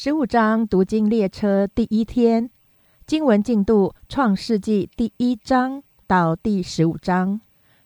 十五章读经列车第一天，经文进度：创世纪第一章到第十五章。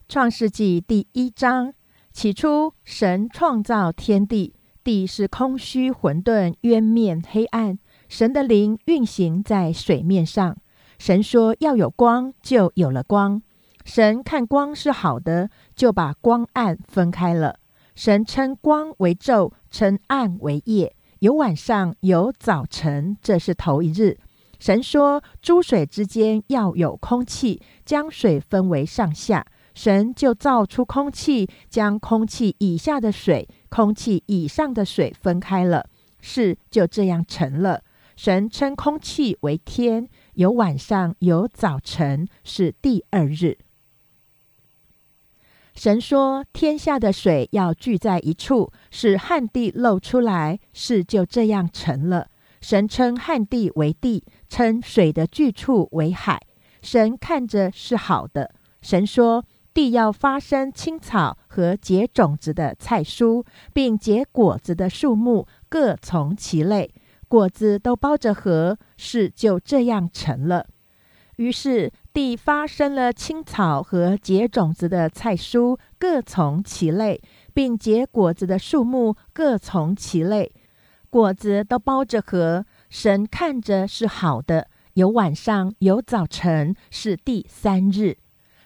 创世纪第一章，起初神创造天地，地是空虚混沌，渊面黑暗。神的灵运行在水面上。神说要有光，就有了光。神看光是好的，就把光暗分开了。神称光为昼，称暗为夜。有晚上，有早晨，这是头一日。神说：“诸水之间要有空气，将水分为上下。”神就造出空气，将空气以下的水、空气以上的水分开了。事就这样成了。神称空气为天。有晚上，有早晨，是第二日。神说：“天下的水要聚在一处，使旱地露出来。”事就这样成了。神称旱地为地，称水的聚处为海。神看着是好的。神说：“地要发生青草和结种子的菜蔬，并结果子的树木，各从其类，果子都包着核。”事就这样成了。于是。地发生了青草和结种子的菜蔬，各从其类，并结果子的树木各从其类，果子都包着核。神看着是好的。有晚上，有早晨，是第三日。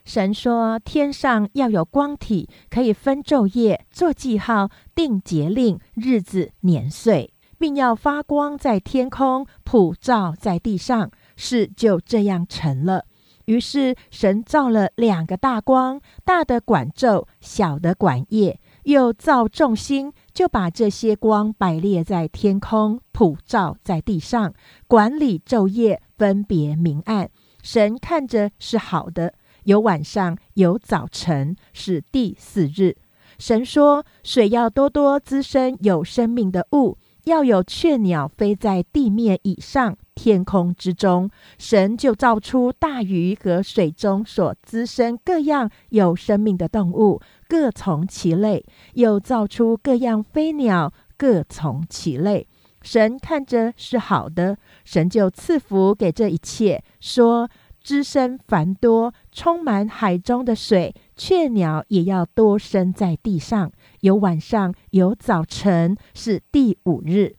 神说：天上要有光体，可以分昼夜，做记号，定节令、日子、年岁，并要发光在天空，普照在地上。事就这样成了。于是神造了两个大光，大的管昼，小的管夜，又造众星，就把这些光摆列在天空，普照在地上，管理昼夜，分别明暗。神看着是好的，有晚上，有早晨，是第四日。神说：水要多多滋生有生命的物。要有雀鸟飞在地面以上、天空之中，神就造出大鱼和水中所滋生各样有生命的动物，各从其类；又造出各样飞鸟，各从其类。神看着是好的，神就赐福给这一切，说。滋生繁多，充满海中的水，雀鸟也要多生在地上。有晚上，有早晨，是第五日。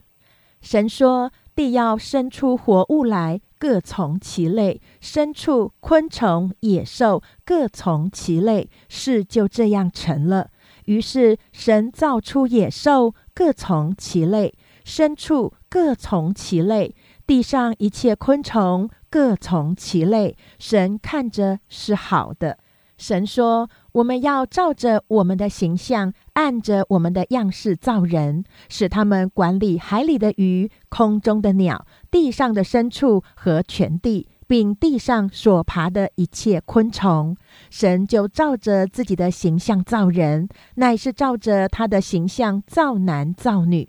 神说：地要生出活物来，各从其类；牲畜、昆虫、野兽，各从其类。事就这样成了。于是神造出野兽，各从其类；牲畜各从其类；地上一切昆虫。各从其类，神看着是好的。神说：“我们要照着我们的形象，按着我们的样式造人，使他们管理海里的鱼、空中的鸟、地上的牲畜和全地，并地上所爬的一切昆虫。”神就照着自己的形象造人，乃是照着他的形象造男造女。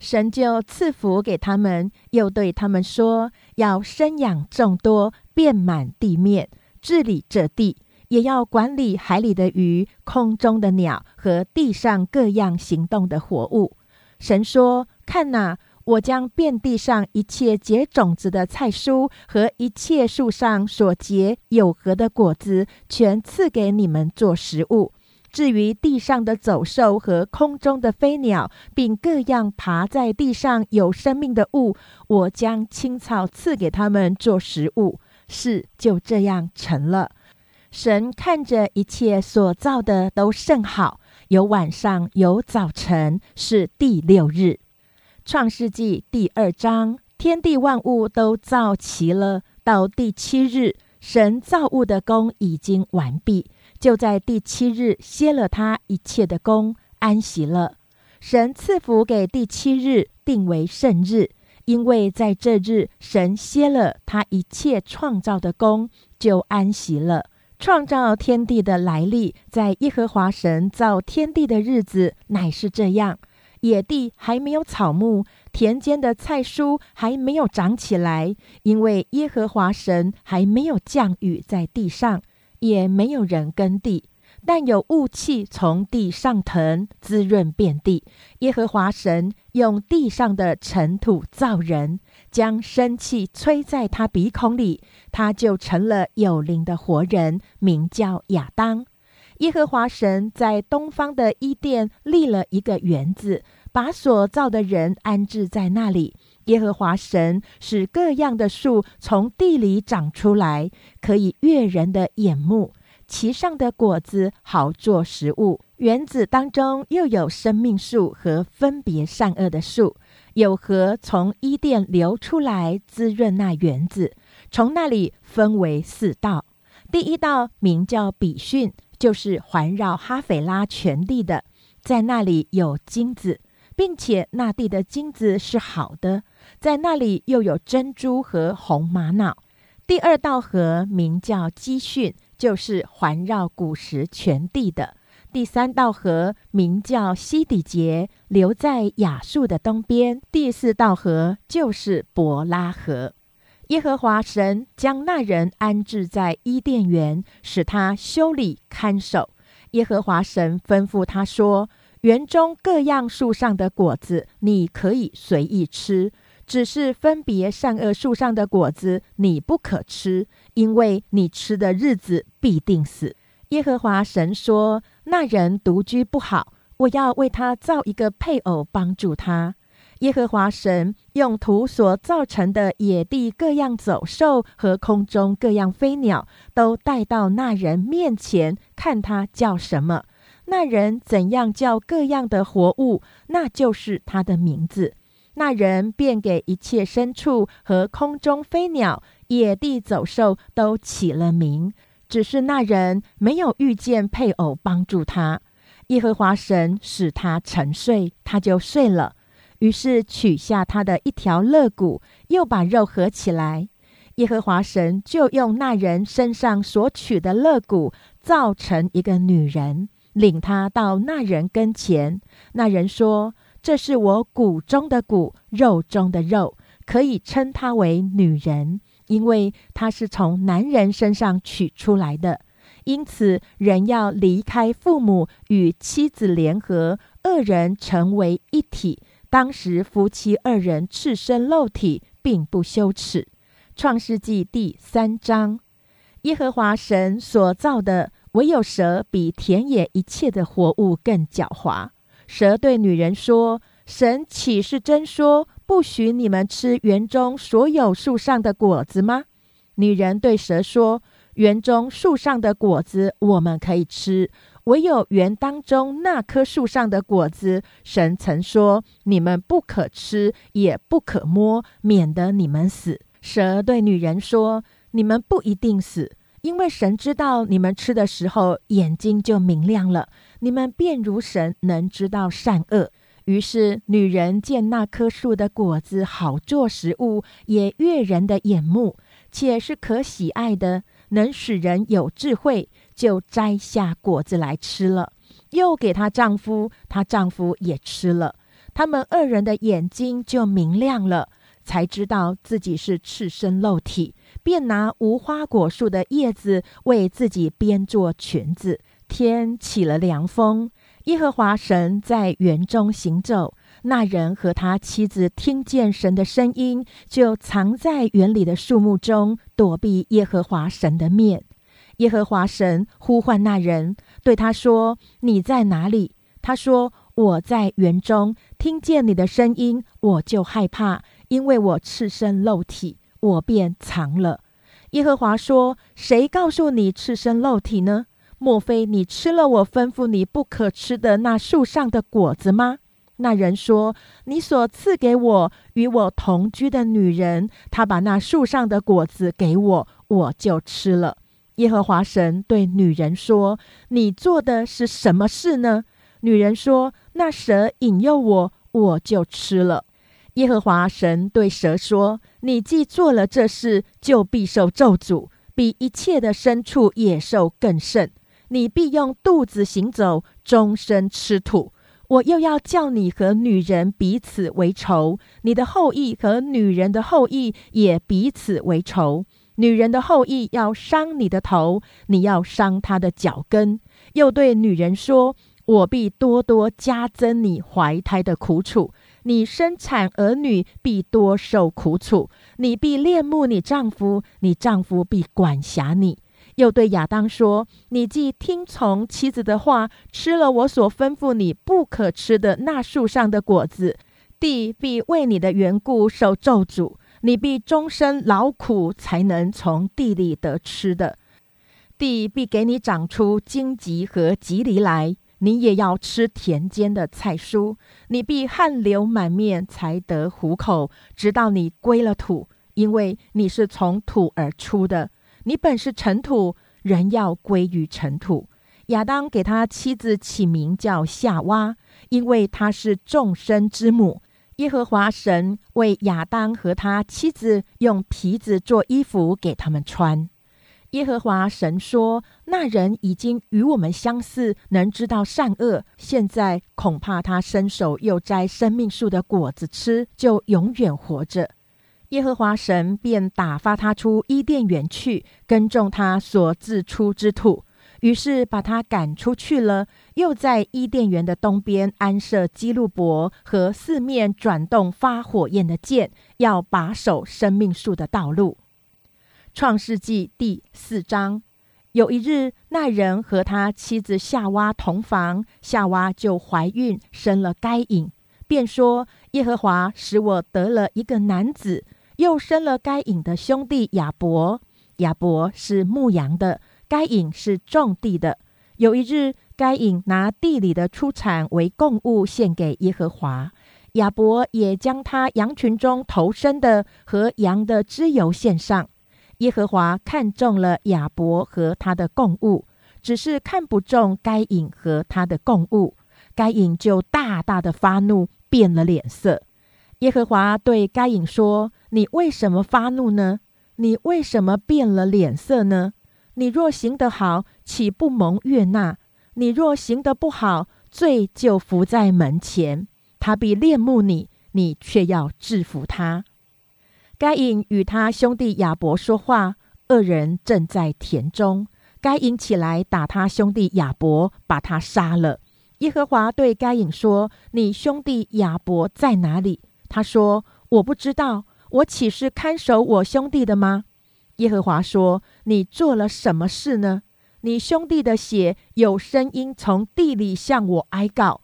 神就赐福给他们，又对他们说：“要生养众多，遍满地面，治理这地，也要管理海里的鱼、空中的鸟和地上各样行动的活物。”神说：“看哪，我将遍地上一切结种子的菜蔬和一切树上所结有核的果子，全赐给你们做食物。”至于地上的走兽和空中的飞鸟，并各样爬在地上有生命的物，我将青草赐给他们做食物。事就这样成了。神看着一切所造的都甚好，有晚上，有早晨，是第六日。创世纪第二章，天地万物都造齐了。到第七日，神造物的功已经完毕。就在第七日歇了他一切的功，安息了。神赐福给第七日，定为圣日，因为在这日神歇了他一切创造的功，就安息了。创造天地的来历，在耶和华神造天地的日子乃是这样：野地还没有草木，田间的菜蔬还没有长起来，因为耶和华神还没有降雨在地上。也没有人耕地，但有雾气从地上腾，滋润遍地。耶和华神用地上的尘土造人，将生气吹在他鼻孔里，他就成了有灵的活人，名叫亚当。耶和华神在东方的伊甸立了一个园子，把所造的人安置在那里。耶和华神使各样的树从地里长出来，可以悦人的眼目，其上的果子好做食物。园子当中又有生命树和分别善恶的树，有河从伊甸流出来，滋润那园子。从那里分为四道，第一道名叫比逊。就是环绕哈斐拉全地的，在那里有金子，并且那地的金子是好的，在那里又有珍珠和红玛瑙。第二道河名叫基逊，就是环绕古时全地的。第三道河名叫西底节，流在亚述的东边。第四道河就是伯拉河。耶和华神将那人安置在伊甸园，使他修理看守。耶和华神吩咐他说：“园中各样树上的果子，你可以随意吃；只是分别善恶树上的果子，你不可吃，因为你吃的日子必定死。”耶和华神说：“那人独居不好，我要为他造一个配偶，帮助他。”耶和华神用土所造成的野地各样走兽和空中各样飞鸟，都带到那人面前，看他叫什么。那人怎样叫各样的活物，那就是他的名字。那人便给一切牲畜和空中飞鸟、野地走兽都起了名。只是那人没有遇见配偶帮助他。耶和华神使他沉睡，他就睡了。于是取下他的一条肋骨，又把肉合起来。耶和华神就用那人身上所取的肋骨，造成一个女人，领他到那人跟前。那人说：“这是我骨中的骨，肉中的肉，可以称她为女人，因为它是从男人身上取出来的。因此，人要离开父母，与妻子联合，二人成为一体。”当时夫妻二人赤身露体，并不羞耻。创世纪第三章，耶和华神所造的，唯有蛇比田野一切的活物更狡猾。蛇对女人说：“神岂是真说，不许你们吃园中所有树上的果子吗？”女人对蛇说：“园中树上的果子，我们可以吃。”唯有园当中那棵树上的果子，神曾说：“你们不可吃，也不可摸，免得你们死。”蛇对女人说：“你们不一定死，因为神知道你们吃的时候，眼睛就明亮了，你们便如神，能知道善恶。”于是女人见那棵树的果子好做食物，也悦人的眼目，且是可喜爱的，能使人有智慧。就摘下果子来吃了，又给她丈夫，她丈夫也吃了。他们二人的眼睛就明亮了，才知道自己是赤身露体，便拿无花果树的叶子为自己编做裙子。天起了凉风，耶和华神在园中行走。那人和他妻子听见神的声音，就藏在园里的树木中，躲避耶和华神的面。耶和华神呼唤那人，对他说：“你在哪里？”他说：“我在园中，听见你的声音，我就害怕，因为我赤身露体，我便藏了。”耶和华说：“谁告诉你赤身露体呢？莫非你吃了我吩咐你不可吃的那树上的果子吗？”那人说：“你所赐给我与我同居的女人，她把那树上的果子给我，我就吃了。”耶和华神对女人说：“你做的是什么事呢？”女人说：“那蛇引诱我，我就吃了。”耶和华神对蛇说：“你既做了这事，就必受咒诅，比一切的牲畜、野兽更甚。你必用肚子行走，终身吃土。我又要叫你和女人彼此为仇，你的后裔和女人的后裔也彼此为仇。”女人的后裔要伤你的头，你要伤她的脚跟，又对女人说：“我必多多加增你怀胎的苦楚，你生产儿女必多受苦楚，你必恋慕你丈夫，你丈夫必管辖你。”又对亚当说：“你既听从妻子的话，吃了我所吩咐你不可吃的那树上的果子，地必为你的缘故受咒诅，你必终身劳苦，才能从地里得吃的。地必给你长出荆棘和棘藜来，你也要吃田间的菜蔬。你必汗流满面，才得糊口，直到你归了土，因为你是从土而出的。”你本是尘土，人要归于尘土。亚当给他妻子起名叫夏娃，因为她是众生之母。耶和华神为亚当和他妻子用皮子做衣服给他们穿。耶和华神说：“那人已经与我们相似，能知道善恶。现在恐怕他伸手又摘生命树的果子吃，就永远活着。”耶和华神便打发他出伊甸园去，耕种他所自出之土。于是把他赶出去了。又在伊甸园的东边安设基路伯和四面转动发火焰的剑，要把守生命树的道路。创世纪第四章，有一日，那人和他妻子夏娃同房，夏娃就怀孕，生了该隐，便说：“耶和华使我得了一个男子。”又生了该隐的兄弟亚伯，亚伯是牧羊的，该隐是种地的。有一日，该隐拿地里的出产为供物献给耶和华，亚伯也将他羊群中头生的和羊的脂油献上。耶和华看中了亚伯和他的供物，只是看不中该隐和他的供物，该隐就大大的发怒，变了脸色。耶和华对该隐说：“你为什么发怒呢？你为什么变了脸色呢？你若行得好，岂不蒙悦纳？你若行得不好，罪就伏在门前。他必恋慕你，你却要制服他。”该隐与他兄弟亚伯说话，二人正在田中。该隐起来打他兄弟亚伯，把他杀了。耶和华对该隐说：“你兄弟亚伯在哪里？”他说：“我不知道，我岂是看守我兄弟的吗？”耶和华说：“你做了什么事呢？你兄弟的血有声音从地里向我哀告，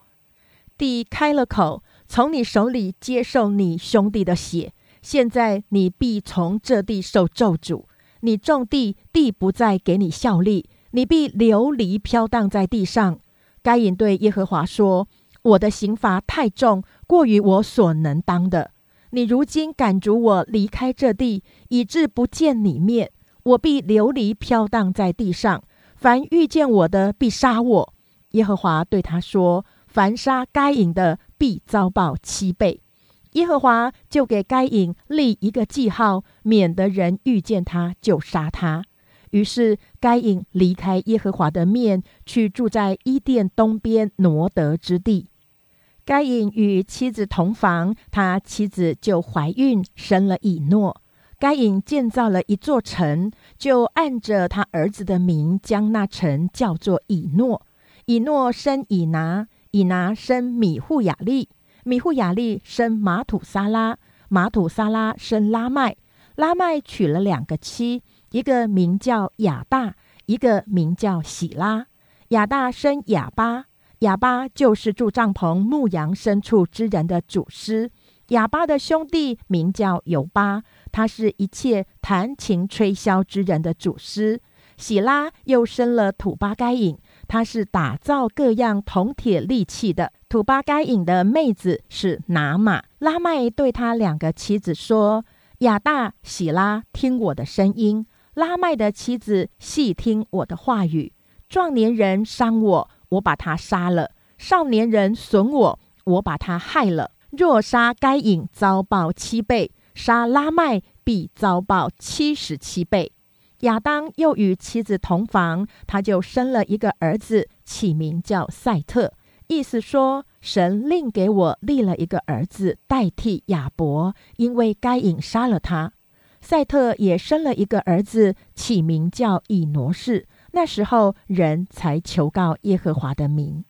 地开了口，从你手里接受你兄弟的血。现在你必从这地受咒诅。你种地，地不再给你效力，你必流离飘荡在地上。”该隐对耶和华说。我的刑罚太重，过于我所能当的。你如今赶逐我离开这地，以致不见你面，我必流离飘荡在地上。凡遇见我的，必杀我。耶和华对他说：“凡杀该隐的，必遭报七倍。”耶和华就给该隐立一个记号，免得人遇见他就杀他。于是该隐离开耶和华的面，去住在伊甸东边挪得之地。该隐与妻子同房，他妻子就怀孕，生了以诺。该隐建造了一座城，就按着他儿子的名，将那城叫做以诺。以诺生以拿，以拿生米户雅利，米户雅利生马土撒拉，马土撒拉生拉麦。拉麦娶了两个妻，一个名叫亚大，一个名叫喜拉。亚大生亚巴。哑巴就是住帐篷、牧羊牲畜之人的祖师。哑巴的兄弟名叫尤巴，他是一切弹琴吹箫之人的祖师。喜拉又生了土巴该隐，他是打造各样铜铁利器的。土巴该隐的妹子是拿玛。拉麦对他两个妻子说：“亚大、喜拉，听我的声音；拉麦的妻子细听我的话语。壮年人伤我。”我把他杀了，少年人损我，我把他害了。若杀该隐，遭报七倍；杀拉麦，必遭报七十七倍。亚当又与妻子同房，他就生了一个儿子，起名叫赛特，意思说神另给我立了一个儿子代替亚伯，因为该隐杀了他。赛特也生了一个儿子，起名叫以挪士。那时候人才求告耶和华的名。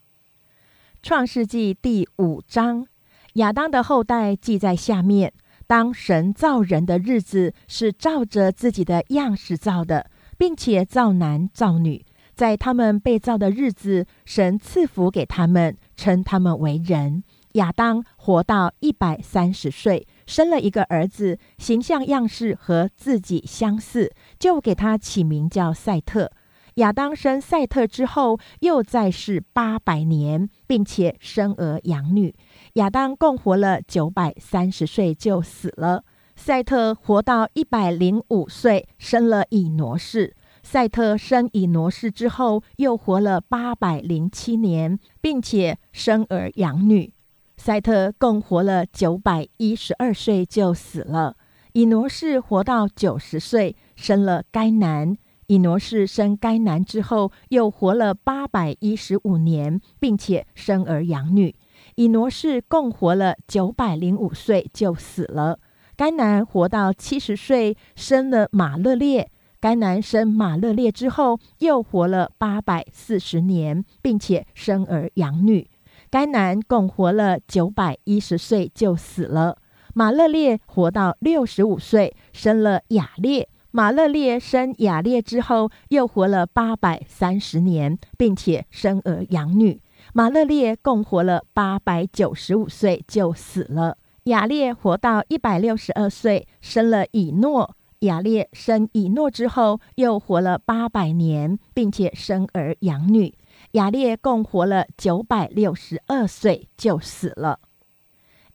创世纪第五章，亚当的后代记在下面。当神造人的日子，是照着自己的样式造的，并且造男造女。在他们被造的日子，神赐福给他们，称他们为人。亚当活到一百三十岁，生了一个儿子，形象样式和自己相似，就给他起名叫赛特。亚当生赛特之后，又再世八百年，并且生儿养女。亚当共活了九百三十岁就死了。赛特活到一百零五岁，生了以挪士。赛特生以挪士之后，又活了八百零七年，并且生儿养女。赛特共活了九百一十二岁就死了。以挪士活到九十岁，生了该男。以挪士生该男之后，又活了八百一十五年，并且生儿养女。以挪士共活了九百零五岁就死了。该男活到七十岁，生了马勒列。该男生马勒列之后，又活了八百四十年，并且生儿养女。该男共活了九百一十岁就死了。马勒列活到六十五岁，生了雅列。马勒列生雅列之后，又活了八百三十年，并且生儿养女。马勒列共活了八百九十五岁就死了。雅列活到一百六十二岁，生了以诺。雅列生以诺之后，又活了八百年，并且生儿养女。雅列共活了九百六十二岁就死了。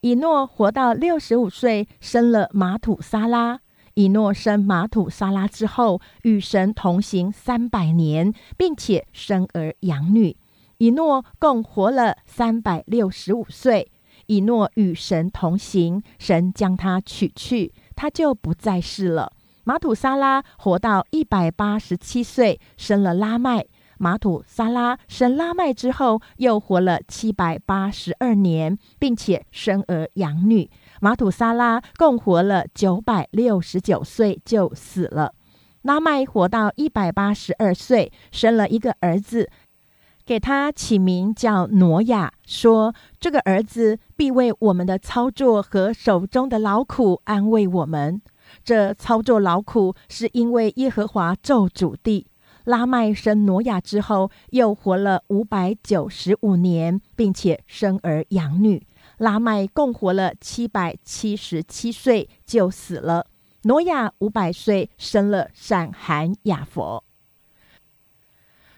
以诺活到六十五岁，生了马土沙拉。以诺生马土沙拉之后，与神同行三百年，并且生儿养女。以诺共活了三百六十五岁。以诺与神同行，神将他取去，他就不再世了。马土沙拉活到一百八十七岁，生了拉麦。马土沙拉生拉麦之后，又活了七百八十二年，并且生儿养女。马土沙拉共活了九百六十九岁就死了。拉麦活到一百八十二岁，生了一个儿子。给他起名叫挪亚，说这个儿子必为我们的操作和手中的劳苦安慰我们。这操作劳苦是因为耶和华咒主地。拉麦生挪亚之后，又活了五百九十五年，并且生儿养女。拉麦共活了七百七十七岁就死了。挪亚五百岁生了闪、含、雅佛。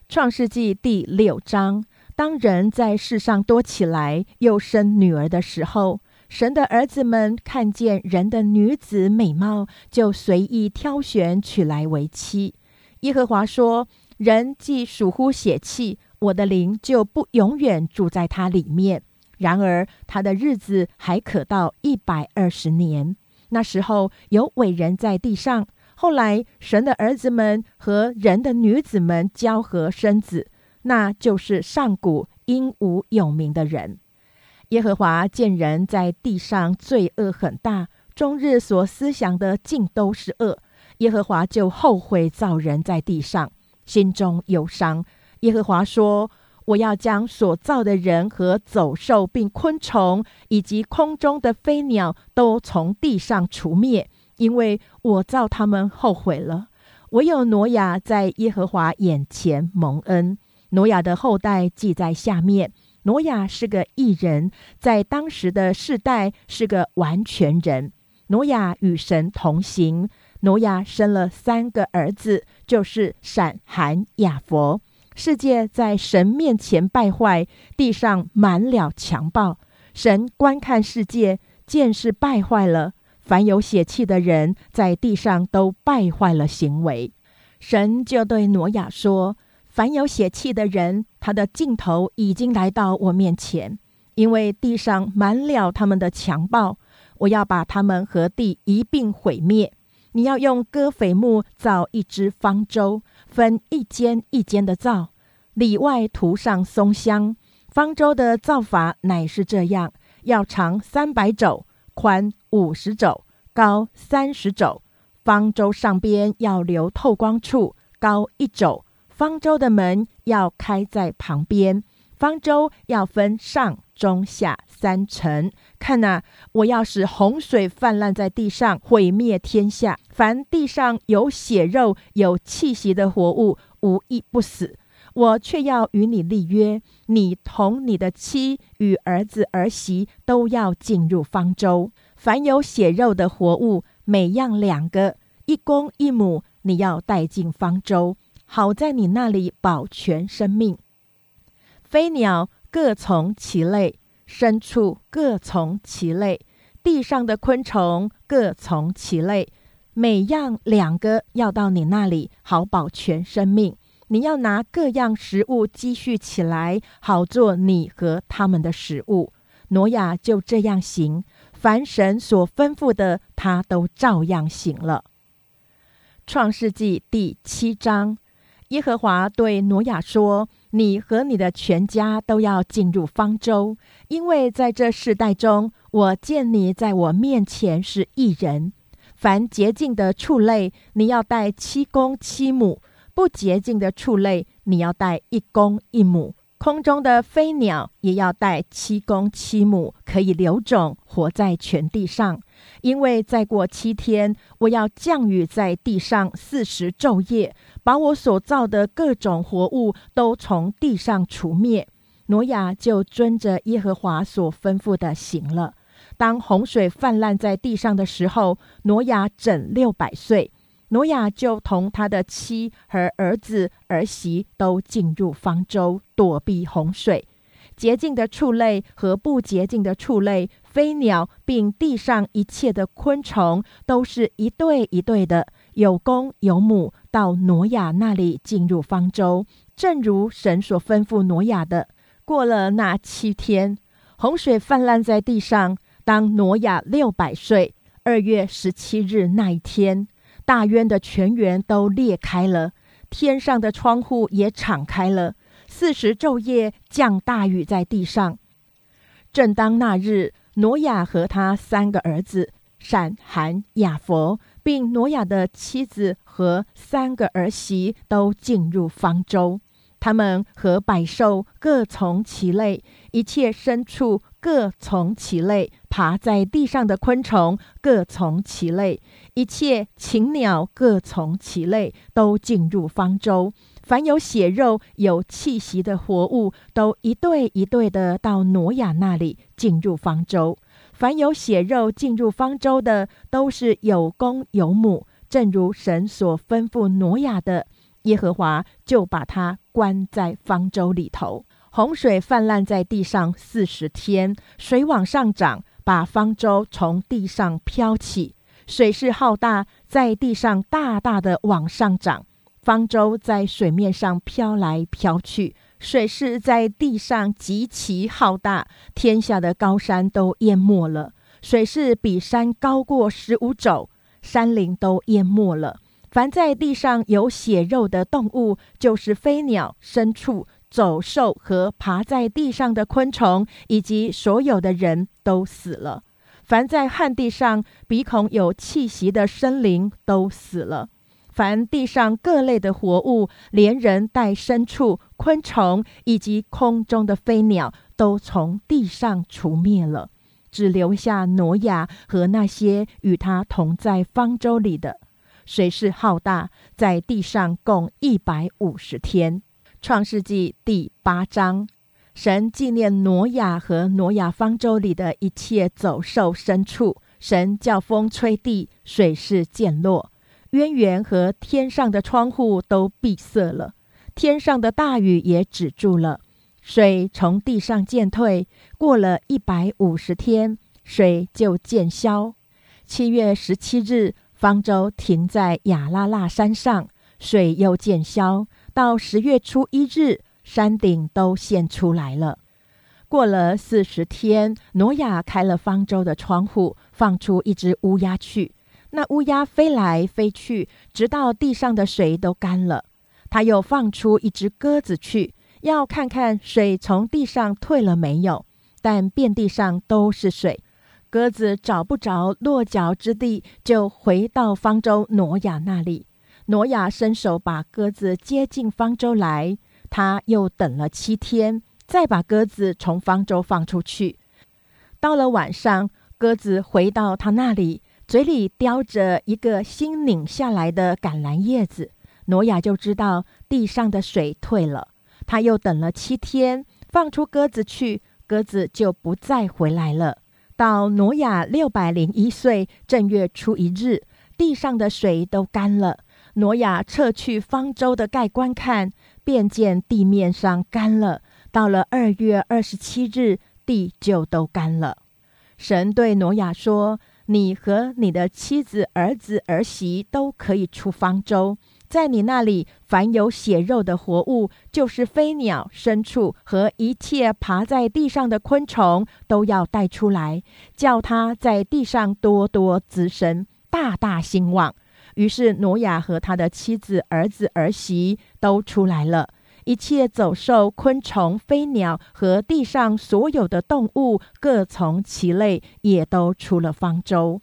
创世纪第六章，当人在世上多起来，又生女儿的时候，神的儿子们看见人的女子美貌，就随意挑选娶来为妻。耶和华说：“人既属乎血气，我的灵就不永远住在他里面。然而他的日子还可到一百二十年。那时候有伟人在地上。”后来，神的儿子们和人的女子们交合生子，那就是上古英武有名的人。耶和华见人在地上罪恶很大，终日所思想的尽都是恶。耶和华就后悔造人在地上，心中忧伤。耶和华说：“我要将所造的人和走兽，并昆虫，以及空中的飞鸟，都从地上除灭。”因为我造他们后悔了，唯有挪亚在耶和华眼前蒙恩。挪亚的后代记在下面。挪亚是个异人，在当时的世代是个完全人。挪亚与神同行。挪亚生了三个儿子，就是闪、含、雅佛。世界在神面前败坏，地上满了强暴。神观看世界，见是败坏了。凡有血气的人，在地上都败坏了行为。神就对挪亚说：“凡有血气的人，他的尽头已经来到我面前，因为地上满了他们的强暴，我要把他们和地一并毁灭。你要用戈斐木造一只方舟，分一间一间的造，里外涂上松香。方舟的造法乃是这样：要长三百肘。”宽五十肘，高三十肘，方舟上边要留透光处，高一肘。方舟的门要开在旁边，方舟要分上中下三层。看呐，我要使洪水泛滥在地上，毁灭天下。凡地上有血肉、有气息的活物，无一不死。我却要与你立约，你同你的妻与儿子儿媳都要进入方舟。凡有血肉的活物，每样两个，一公一母，你要带进方舟，好在你那里保全生命。飞鸟各从其类，牲畜各从其类，地上的昆虫各从其类，每样两个，要到你那里，好保全生命。你要拿各样食物积蓄起来，好做你和他们的食物。挪亚就这样行，凡神所吩咐的，他都照样行了。创世纪第七章，耶和华对挪亚说：“你和你的全家都要进入方舟，因为在这世代中，我见你在我面前是一人。凡洁净的畜类，你要带七公七母。”不洁净的畜类，你要带一公一母；空中的飞鸟也要带七公七母，可以留种，活在全地上。因为再过七天，我要降雨在地上四十昼夜，把我所造的各种活物都从地上除灭。挪亚就遵着耶和华所吩咐的行了。当洪水泛滥在地上的时候，挪亚整六百岁。挪亚就同他的妻和儿子儿媳都进入方舟，躲避洪水。洁净的畜类和不洁净的畜类、飞鸟，并地上一切的昆虫，都是一对一对的，有公有母，到挪亚那里进入方舟，正如神所吩咐挪亚的。过了那七天，洪水泛滥在地上。当挪亚六百岁二月十七日那一天。大渊的泉源都裂开了，天上的窗户也敞开了。四十昼夜降大雨在地上。正当那日，挪亚和他三个儿子闪、含、雅佛，并挪亚的妻子和三个儿媳都进入方舟。他们和百兽各从其类，一切牲畜各从其类，爬在地上的昆虫各从其类，一切禽鸟各从其类，都进入方舟。凡有血肉、有气息的活物，都一对一对的到挪亚那里进入方舟。凡有血肉进入方舟的，都是有公有母，正如神所吩咐挪亚的。耶和华就把他关在方舟里头，洪水泛滥在地上四十天，水往上涨，把方舟从地上飘起。水势浩大，在地上大大的往上涨，方舟在水面上飘来飘去。水势在地上极其浩大，天下的高山都淹没了。水势比山高过十五肘，山林都淹没了。凡在地上有血肉的动物，就是飞鸟、牲畜、走兽和爬在地上的昆虫，以及所有的人都死了。凡在旱地上鼻孔有气息的生灵都死了。凡地上各类的活物，连人带牲畜、昆虫以及空中的飞鸟，都从地上除灭了，只留下挪亚和那些与他同在方舟里的。水势浩大，在地上共一百五十天。创世纪第八章，神纪念挪亚和挪亚方舟里的一切走兽牲畜。神叫风吹地，水势渐落，渊源和天上的窗户都闭塞了，天上的大雨也止住了，水从地上渐退。过了一百五十天，水就渐消。七月十七日。方舟停在亚拉腊山上，水又渐消。到十月初一日，山顶都现出来了。过了四十天，挪亚开了方舟的窗户，放出一只乌鸦去。那乌鸦飞来飞去，直到地上的水都干了。他又放出一只鸽子去，要看看水从地上退了没有。但遍地上都是水。鸽子找不着落脚之地，就回到方舟挪亚那里。挪亚伸手把鸽子接进方舟来，他又等了七天，再把鸽子从方舟放出去。到了晚上，鸽子回到他那里，嘴里叼着一个新拧下来的橄榄叶子。挪亚就知道地上的水退了。他又等了七天，放出鸽子去，鸽子就不再回来了。到挪亚六百零一岁正月初一日，地上的水都干了。挪亚撤去方舟的盖观看，便见地面上干了。到了二月二十七日，地就都干了。神对挪亚说：“你和你的妻子、儿子、儿媳都可以出方舟。”在你那里，凡有血肉的活物，就是飞鸟、牲畜和一切爬在地上的昆虫，都要带出来，叫它在地上多多滋生，大大兴旺。于是挪亚和他的妻子、儿子、儿媳都出来了，一切走兽、昆虫、飞鸟和地上所有的动物，各从其类，也都出了方舟。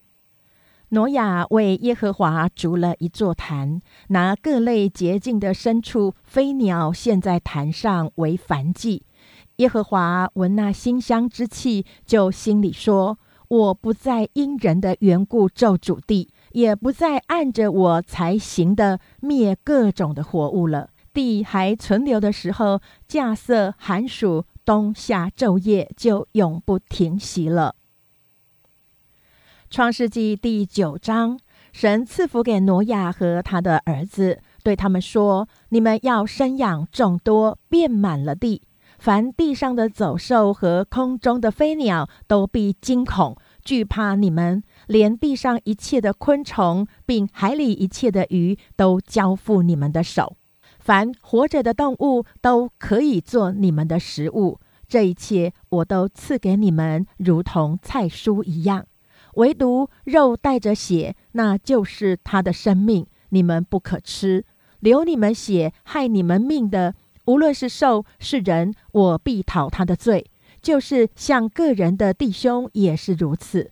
挪亚为耶和华筑了一座坛，拿各类洁净的牲畜、飞鸟献在坛上为燔祭。耶和华闻那馨香之气，就心里说：“我不再因人的缘故咒诅地，也不再按着我才行的灭各种的活物了。地还存留的时候，稼色、寒暑、冬夏昼夜就永不停息了。”创世纪第九章，神赐福给挪亚和他的儿子，对他们说：“你们要生养众多，遍满了地。凡地上的走兽和空中的飞鸟，都必惊恐惧怕你们；连地上一切的昆虫，并海里一切的鱼，都交付你们的手。凡活着的动物，都可以做你们的食物。这一切，我都赐给你们，如同菜蔬一样。”唯独肉带着血，那就是他的生命，你们不可吃。流你们血、害你们命的，无论是兽是人，我必讨他的罪。就是像个人的弟兄也是如此。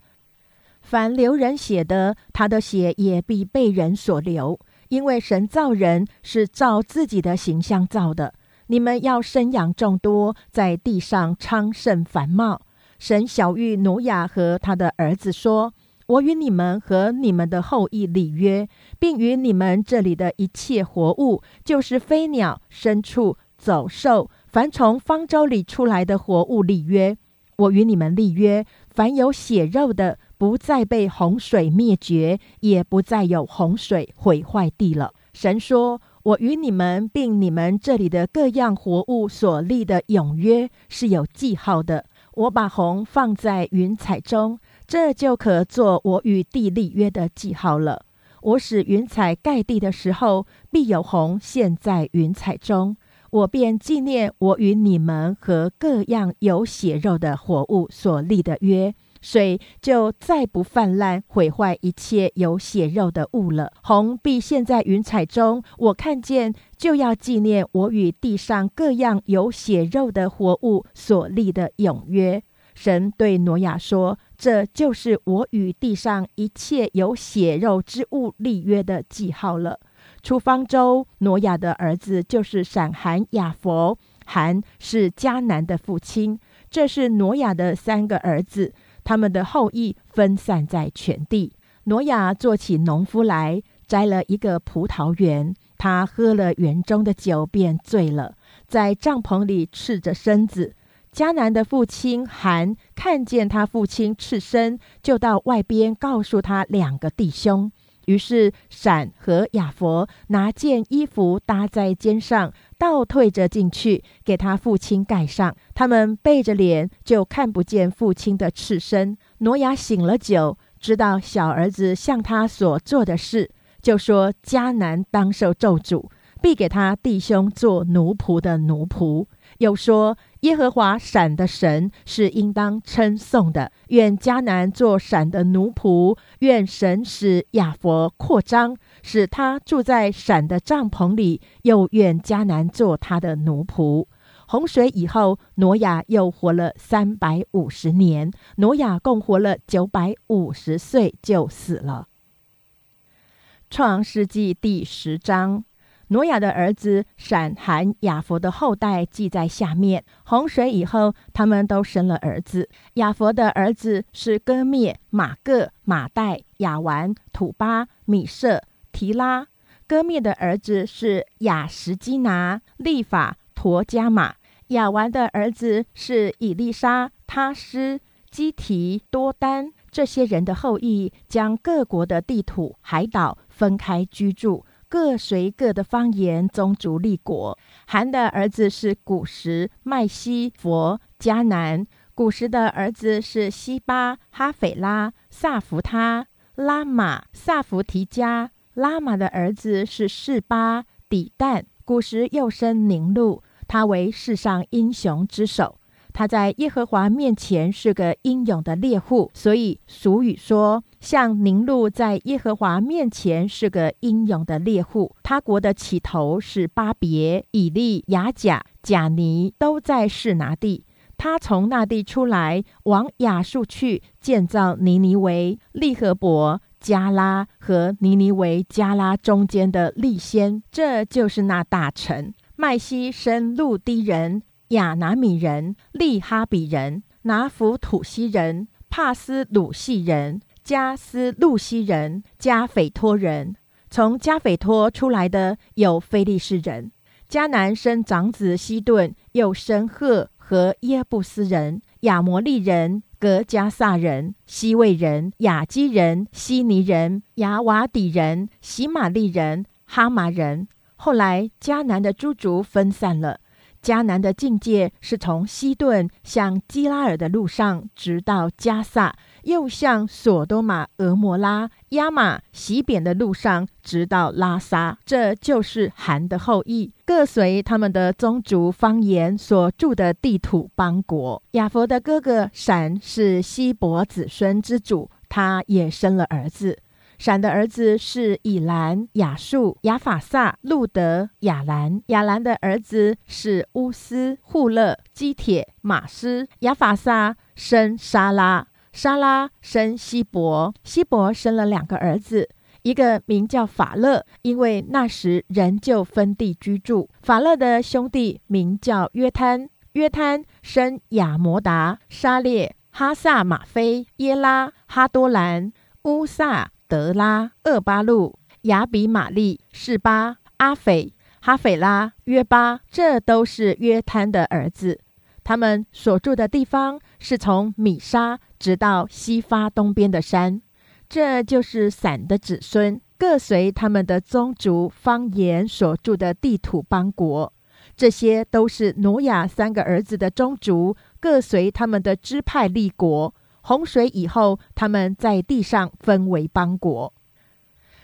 凡流人血的，他的血也必被人所流，因为神造人是照自己的形象造的。你们要生养众多，在地上昌盛繁茂。神小玉挪亚和他的儿子说：“我与你们和你们的后裔立约，并与你们这里的一切活物，就是飞鸟、牲畜、走兽，凡从方舟里出来的活物立约。我与你们立约，凡有血肉的，不再被洪水灭绝，也不再有洪水毁坏地了。”神说：“我与你们并你们这里的各样活物所立的永约，是有记号的。”我把红放在云彩中，这就可做我与地立约的记号了。我使云彩盖地的时候，必有红现，在云彩中。我便纪念我与你们和各样有血肉的活物所立的约。水就再不泛滥毁坏一切有血肉的物了。红必现，在云彩中。我看见，就要纪念我与地上各样有血肉的活物所立的永约。神对挪亚说：“这就是我与地上一切有血肉之物立约的记号了。”出方舟，挪亚的儿子就是闪、含、雅佛。含是迦南的父亲。这是挪亚的三个儿子。他们的后裔分散在全地。挪亚做起农夫来，摘了一个葡萄园。他喝了园中的酒，便醉了，在帐篷里赤着身子。迦南的父亲韩看见他父亲赤身，就到外边告诉他两个弟兄。于是闪和亚佛拿件衣服搭在肩上，倒退着进去，给他父亲盖上。他们背着脸，就看不见父亲的赤身。挪亚醒了酒，知道小儿子向他所做的事，就说：迦南当受咒诅，必给他弟兄做奴仆的奴仆。又说。耶和华闪的神是应当称颂的。愿迦南做闪的奴仆，愿神使亚佛扩张，使他住在闪的帐篷里。又愿迦南做他的奴仆。洪水以后，挪亚又活了三百五十年。挪亚共活了九百五十岁，就死了。创世纪第十章，挪亚的儿子闪、含、雅佛的后代记在下面。洪水以后，他们都生了儿子。雅佛的儿子是哥灭、马各、马代、亚完、土巴、米舍、提拉。哥灭的儿子是雅什基拿、利法、陀加马。亚完的儿子是以利沙、他施、基提、多丹。这些人的后裔将各国的地土、海岛分开居住，各随各的方言、宗族立国。韩的儿子是古时、麦西、佛、迦南。古时的儿子是西巴、哈斐拉、萨福他、拉玛、萨福提加。拉玛的儿子是示巴、底旦。古时又生宁禄，他为世上英雄之首。他在耶和华面前是个英勇的猎户，所以俗语说：“像宁禄在耶和华面前是个英勇的猎户。”他国的起头是巴别、以利、雅甲、贾尼，都在示拿地。他从那地出来，往亚述去，建造尼尼维、利和伯、加拉和尼尼维、加拉中间的利先，这就是那大臣。麦西生路低人。亚拿米人、利哈比人、拿弗土西人、帕斯鲁西人、加斯路西人、加斐托人。从加斐托出来的有非利士人。迦南生长子西顿，又生赫和耶布斯人、亚摩利人、格加萨人、西魏人、雅基人、悉尼人、亚瓦底人、喜玛利人、哈马人。后来迦南的诸族分散了。迦南的境界是从西顿向基拉尔的路上，直到加萨，又向索多玛、俄摩拉、亚玛、西扁的路上，直到拉萨。这就是韩的后裔，各随他们的宗族方言所住的地土邦国。亚佛的哥哥闪是希伯子孙之主，他也生了儿子。闪的儿子是以兰、亚述、亚法萨、路德、亚兰。亚兰的儿子是乌斯、户勒、基铁、马斯。亚法萨生沙拉，沙拉生希伯，希伯生了两个儿子，一个名叫法勒，因为那时人就分地居住。法勒的兄弟名叫约摊，约摊生亚摩达、沙列、哈萨马菲、耶拉、哈多兰、乌萨。德拉、厄巴路、亚比玛利、示巴、阿斐、哈斐拉、约巴，这都是约摊的儿子。他们所住的地方是从米沙直到西发东边的山。这就是散的子孙，各随他们的宗族方言所住的地土邦国。这些都是挪亚三个儿子的宗族，各随他们的支派立国。洪水以后，他们在地上分为邦国。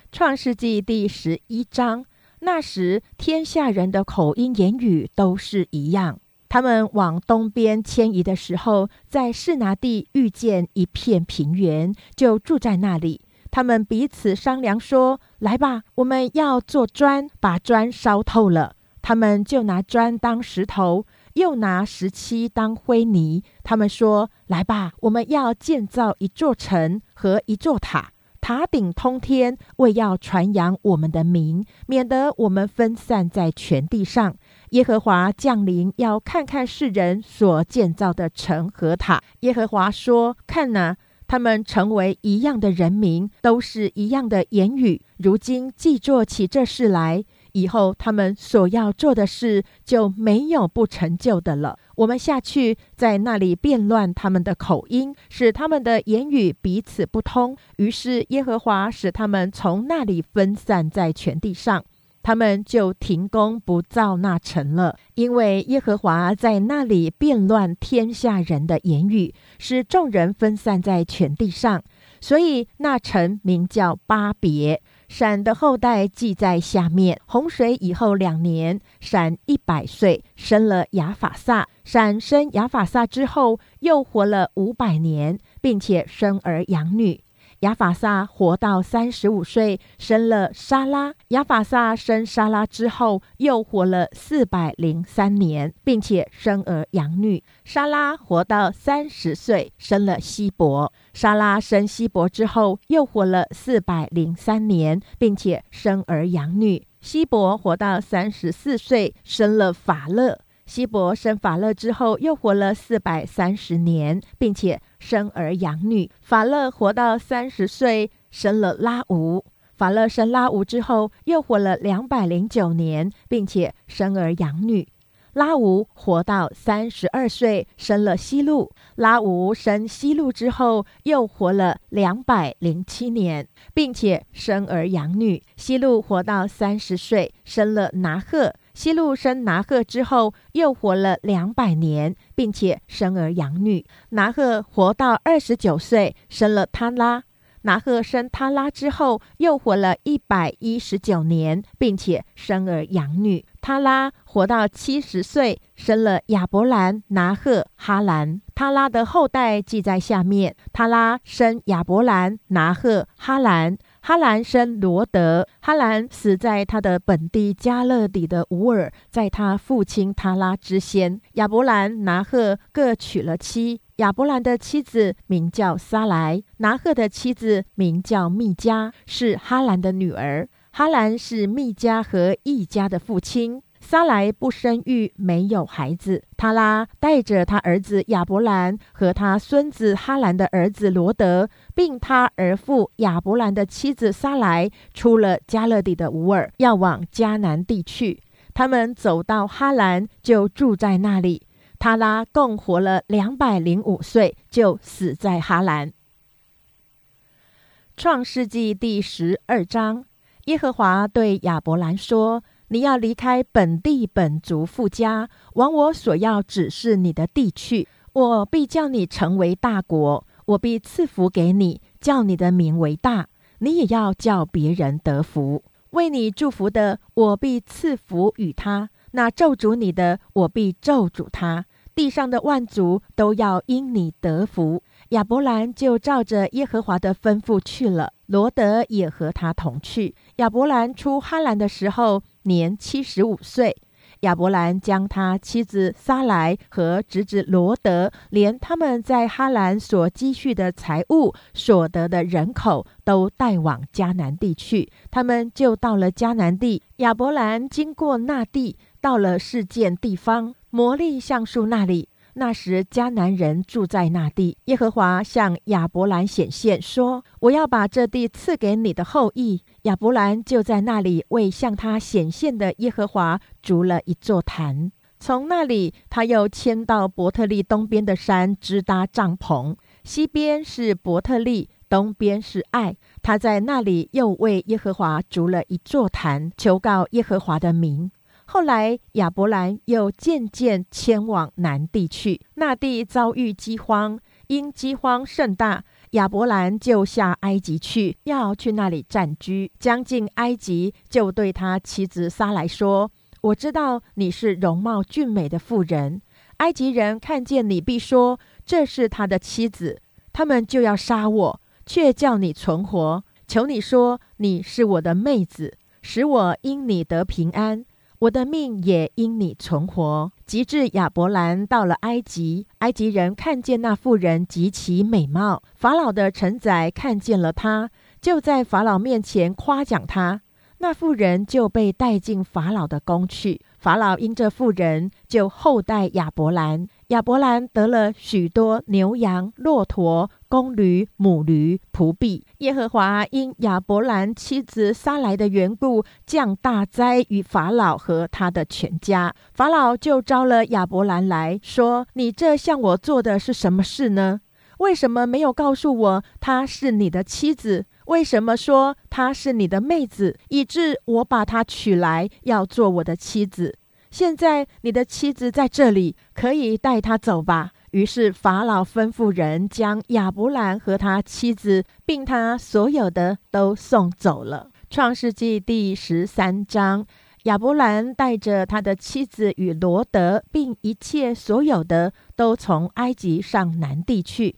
创世纪第十一章，那时天下人的口音言语都是一样。他们往东边迁移的时候，在士拿地遇见一片平原，就住在那里。他们彼此商量说：“来吧，我们要做砖，把砖烧透了。”他们就拿砖当石头。又拿石漆当灰泥，他们说：“来吧，我们要建造一座城和一座塔，塔顶通天，为要传扬我们的名，免得我们分散在全地上。耶和华降临，要看看世人所建造的城和塔。耶和华说：看哪，他们成为一样的人民，都是一样的言语。如今既做起这事来。”以后他们所要做的事就没有不成就的了。我们下去，在那里变乱他们的口音，使他们的言语彼此不通。于是耶和华使他们从那里分散在全地上，他们就停工不造那城了，因为耶和华在那里变乱天下人的言语，使众人分散在全地上，所以那城名叫巴别。闪的后代记在下面。洪水以后两年，闪一百岁，生了亚法萨。闪生亚法萨之后，又活了五百年，并且生儿养女。亚法萨活到三十五岁，生了沙拉。亚法萨生沙拉之后，又活了四百零三年，并且生儿养女。沙拉活到三十岁，生了希伯。沙拉生希伯之后，又活了四百零三年，并且生儿养女。希伯活到三十四岁，生了法勒。希伯生法勒之后，又活了四百三十年，并且生儿养女。法勒活到三十岁，生了拉吾。法勒生拉吾之后，又活了两百零九年，并且生儿养女。拉吾活到三十二岁，生了西路。拉吾生西路之后，又活了两百零七年，并且生儿养女。西路活到三十岁，生了拿赫。西路生拿赫之后，又活了两百年，并且生儿养女。拿赫活到二十九岁，生了他拉。拿赫生他拉之后，又活了一百一十九年，并且生儿养女。他拉活到七十岁，生了亚伯兰、拿赫、哈兰。他拉的后代记在下面：他拉生亚伯兰、拿赫、哈兰。哈兰生罗德，哈兰死在他的本地加勒底的乌尔，在他父亲塔拉之先。亚伯兰、拿赫各娶了妻，亚伯兰的妻子名叫撒莱，拿赫的妻子名叫密加，是哈兰的女儿。哈兰是密加和易加的父亲。撒莱不生育，没有孩子。他拉带着他儿子亚伯兰和他孙子哈兰的儿子罗德，并他儿父亚伯兰的妻子撒莱，出了加勒底的乌尔，要往迦南地去。他们走到哈兰，就住在那里。他拉共活了两百零五岁，就死在哈兰。创世纪第十二章，耶和华对亚伯兰说。你要离开本地本族富家，往我所要指示你的地去。我必叫你成为大国，我必赐福给你，叫你的名为大。你也要叫别人得福。为你祝福的，我必赐福与他；那咒诅你的，我必咒诅他。地上的万族都要因你得福。亚伯兰就照着耶和华的吩咐去了，罗德也和他同去。亚伯兰出哈兰的时候。年七十五岁，亚伯兰将他妻子撒莱和侄子罗德，连他们在哈兰所积蓄的财物、所得的人口，都带往迦南地去。他们就到了迦南地。亚伯兰经过那地，到了事件地方魔力橡树那里。那时迦南人住在那地。耶和华向亚伯兰显现，说：“我要把这地赐给你的后裔。”亚伯兰就在那里为向他显现的耶和华筑了一座坛。从那里，他又迁到伯特利东边的山，支搭帐篷。西边是伯特利，东边是爱。他在那里又为耶和华筑了一座坛，求告耶和华的名。后来，亚伯兰又渐渐迁往南地去。那地遭遇饥荒，因饥荒甚大，亚伯兰就下埃及去，要去那里暂居。将近埃及，就对他妻子撒来说：“我知道你是容貌俊美的妇人，埃及人看见你，必说这是他的妻子，他们就要杀我，却叫你存活。求你说你是我的妹子，使我因你得平安。”我的命也因你存活。及至亚伯兰到了埃及，埃及人看见那妇人极其美貌，法老的臣宰看见了他，就在法老面前夸奖他。那妇人就被带进法老的宫去。法老因这妇人，就厚待亚伯兰。亚伯兰得了许多牛羊、骆驼、公驴、母驴、仆婢。耶和华因亚伯兰妻子杀来的缘故，降大灾于法老和他的全家。法老就招了亚伯兰来说：“你这向我做的是什么事呢？为什么没有告诉我她是你的妻子？为什么说她是你的妹子，以致我把她娶来要做我的妻子？”现在你的妻子在这里，可以带她走吧。于是法老吩咐人将亚伯兰和他妻子，并他所有的都送走了。创世纪第十三章，亚伯兰带着他的妻子与罗德，并一切所有的，都从埃及上南地去。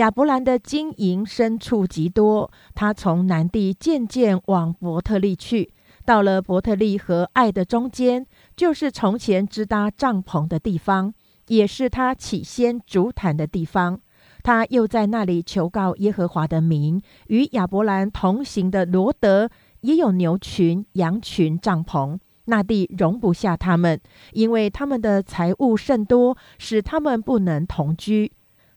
亚伯兰的金银牲畜极多，他从南地渐渐往伯特利去，到了伯特利和爱的中间，就是从前支搭帐篷的地方，也是他起先主坛的地方。他又在那里求告耶和华的名。与亚伯兰同行的罗德也有牛群、羊群、帐篷，那地容不下他们，因为他们的财物甚多，使他们不能同居。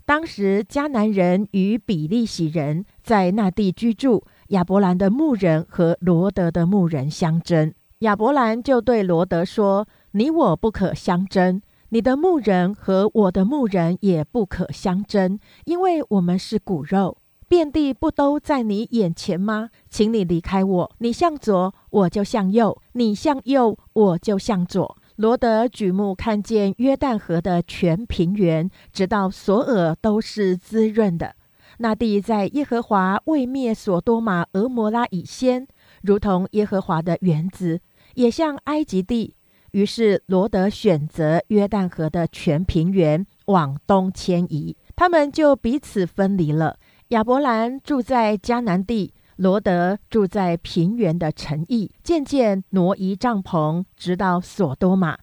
当时迦南人与比利洗人在那地居住，亚伯兰的牧人和罗德的牧人相争。亚伯兰就对罗德说：“你我不可相争，你的牧人和我的牧人也不可相争，因为我们是骨肉。遍地不都在你眼前吗？请你离开我，你向左，我就向右；你向右，我就向左。”罗德举目看见约旦河的全平原，直到索尔都是滋润的。那地在耶和华未灭所多玛、俄摩拉以先，如同耶和华的园子，也像埃及地。于是罗德选择约旦河的全平原往东迁移，他们就彼此分离了。亚伯兰住在迦南地。罗德住在平原的城邑，渐渐挪移帐篷，直到索多玛。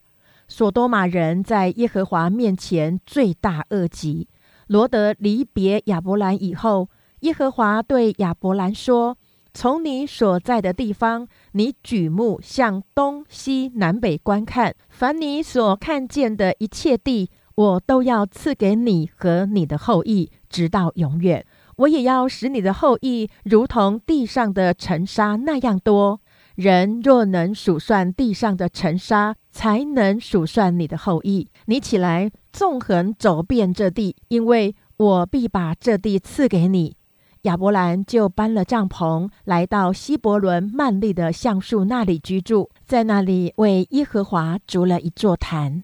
索多玛人在耶和华面前罪大恶极。罗德离别亚伯兰以后，耶和华对亚伯兰说：“从你所在的地方，你举目向东西南北观看，凡你所看见的一切地，我都要赐给你和你的后裔，直到永远。”我也要使你的后裔如同地上的尘沙那样多。人若能数算地上的尘沙，才能数算你的后裔。你起来，纵横走遍这地，因为我必把这地赐给你。亚伯兰就搬了帐篷，来到希伯伦曼利的橡树那里居住，在那里为耶和华筑了一座坛。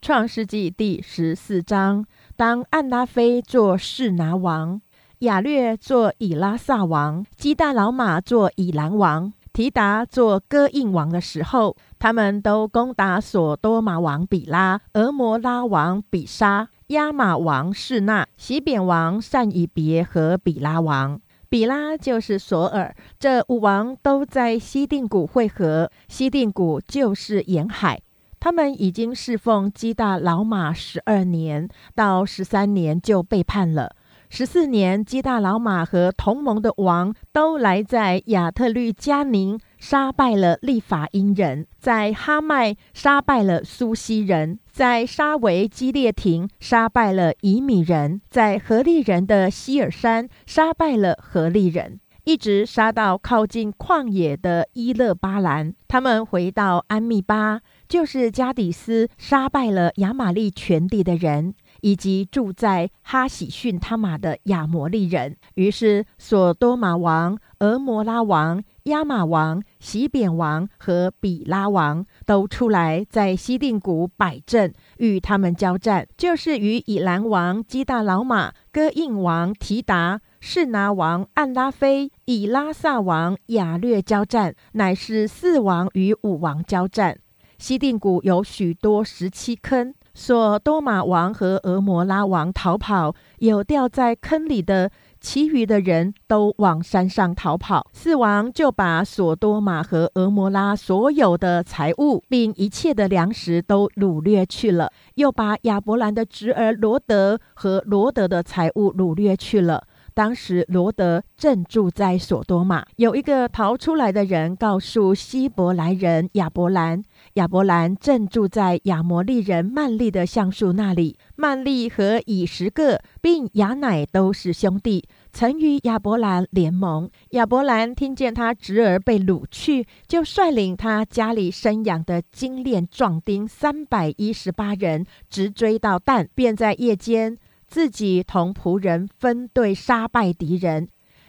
创世纪第十四章。当暗拉菲做士拿王，亚略做以拉萨王，基大老马做以兰王，提达做哥印王的时候，他们都攻打索多玛王比拉、俄摩拉王比沙、亚玛王士那、西扁王善以别和比拉王。比拉就是索尔。这五王都在西定谷会合，西定谷就是沿海。他们已经侍奉基大老马十二年，到十三年就背叛了。十四年，基大老马和同盟的王都来在亚特律加宁杀败了利法因人，在哈麦杀败了苏西人，在沙维基列廷杀败了以米人，在何利人的希尔山杀败了何利人，一直杀到靠近旷野的伊勒巴兰。他们回到安密巴。就是加底斯杀败了亚玛利全地的人，以及住在哈喜逊他玛的亚摩利人。于是，索多玛王、俄摩拉王、亚玛王、喜扁王和比拉王都出来，在西定谷摆阵，与他们交战。就是与以兰王基大老马、哥印王提达、士拿王暗拉菲、以拉萨王亚略交战，乃是四王与五王交战。西定谷有许多石漆坑，索多玛王和俄摩拉王逃跑，有掉在坑里的，其余的人都往山上逃跑。四王就把索多玛和俄摩拉所有的财物，并一切的粮食都掳掠去了，又把亚伯兰的侄儿罗德和罗德的财物掳掠去了。当时罗德正住在索多玛，有一个逃出来的人告诉希伯来人亚伯兰，亚伯兰正住在亚摩利人曼利的橡树那里。曼利和以实各并亚乃都是兄弟，曾与亚伯兰联盟。亚伯兰听见他侄儿被掳去，就率领他家里生养的精炼壮丁三百一十八人，直追到旦，便在夜间。自己同仆人分队杀败敌人，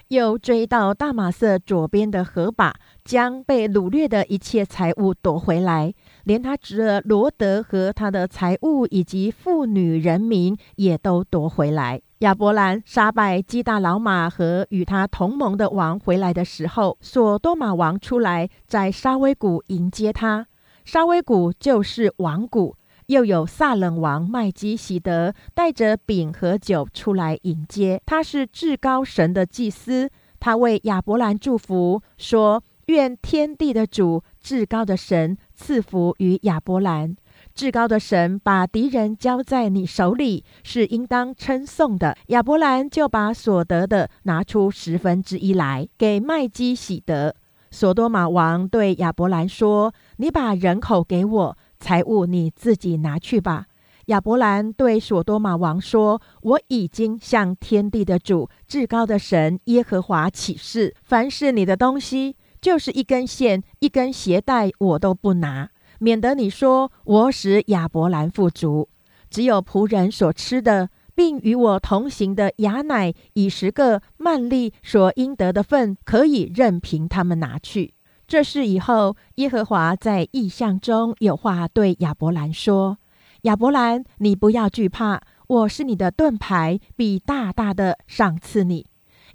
又追到大马色左边的河坝，将被掳掠的一切财物夺回来，连他侄儿罗德和他的财物以及妇女人民也都夺回来。亚伯兰杀败基大老马和与他同盟的王回来的时候，索多玛王出来在沙威谷迎接他。沙威谷就是王谷。又有撒冷王麦基喜德带着饼和酒出来迎接。他是至高神的祭司，他为亚伯兰祝福，说：“愿天地的主、至高的神赐福于亚伯兰。至高的神把敌人交在你手里，是应当称颂的。”亚伯兰就把所得的拿出十分之一来给麦基喜德。索多玛王对亚伯兰说：“你把人口给我。”财物你自己拿去吧。亚伯兰对索多玛王说：“我已经向天地的主、至高的神耶和华起誓，凡是你的东西，就是一根线、一根鞋带，我都不拿，免得你说我使亚伯兰富足。只有仆人所吃的，并与我同行的雅乃以十个曼利所应得的份，可以任凭他们拿去。”这事以后，耶和华在异象中有话对亚伯兰说：“亚伯兰，你不要惧怕，我是你的盾牌，必大大的赏赐你。”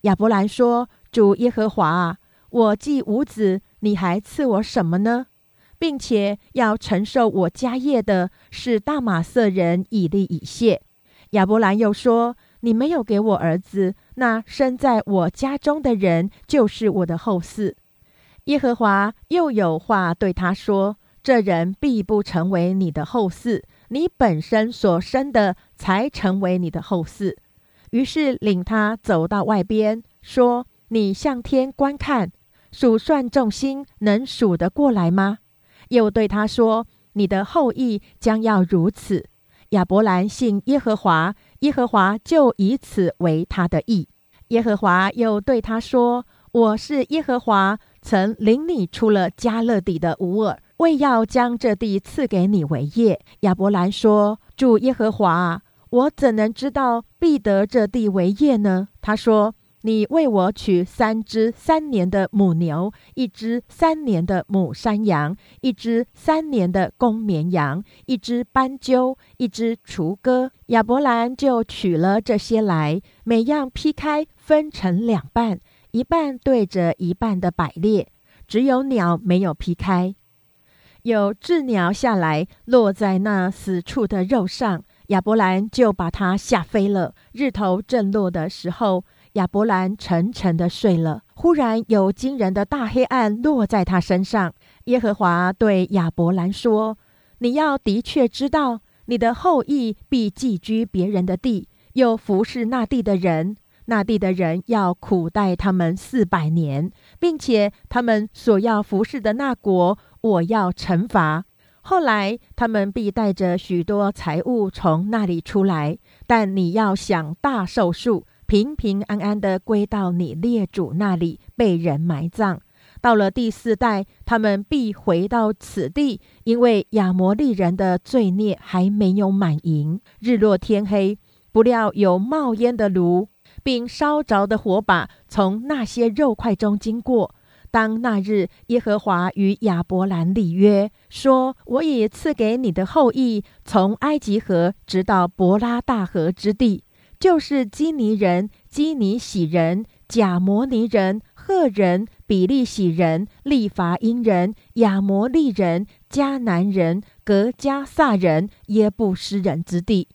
亚伯兰说：“主耶和华啊，我既无子，你还赐我什么呢？并且要承受我家业的是大马色人以利以谢。”亚伯兰又说：“你没有给我儿子，那生在我家中的人就是我的后嗣。”耶和华又有话对他说：“这人必不成为你的后嗣，你本身所生的才成为你的后嗣。”于是领他走到外边，说：“你向天观看，数算众星，能数得过来吗？”又对他说：“你的后裔将要如此。”亚伯兰信耶和华，耶和华就以此为他的义。耶和华又对他说：“我是耶和华。”曾领你出了加勒底的乌尔，为要将这地赐给你为业。亚伯兰说：“主耶和华，我怎能知道必得这地为业呢？”他说：“你为我取三只三年的母牛，一只三年的母山羊，一只三年的公绵羊，一只斑鸠，一只雏鸽。”亚伯兰就取了这些来，每样劈开，分成两半。一半对着一半的摆列，只有鸟没有劈开。有鸷鸟下来，落在那死处的肉上，亚伯兰就把它吓飞了。日头正落的时候，亚伯兰沉沉的睡了。忽然有惊人的大黑暗落在他身上。耶和华对亚伯兰说：“你要的确知道，你的后裔必寄居别人的地，又服侍那地的人。”那地的人要苦待他们四百年，并且他们所要服侍的那国，我要惩罚。后来他们必带着许多财物从那里出来，但你要享大寿数，平平安安的归到你列祖那里，被人埋葬。到了第四代，他们必回到此地，因为亚摩利人的罪孽还没有满盈。日落天黑，不料有冒烟的炉。并烧着的火把从那些肉块中经过。当那日，耶和华与亚伯兰立约，说：“我已赐给你的后裔，从埃及河直到伯拉大河之地，就是基尼人、基尼喜人、贾摩尼人、赫人、比利喜人、利法因人、亚摩利人、迦南人、格加萨人、耶布斯人之地。”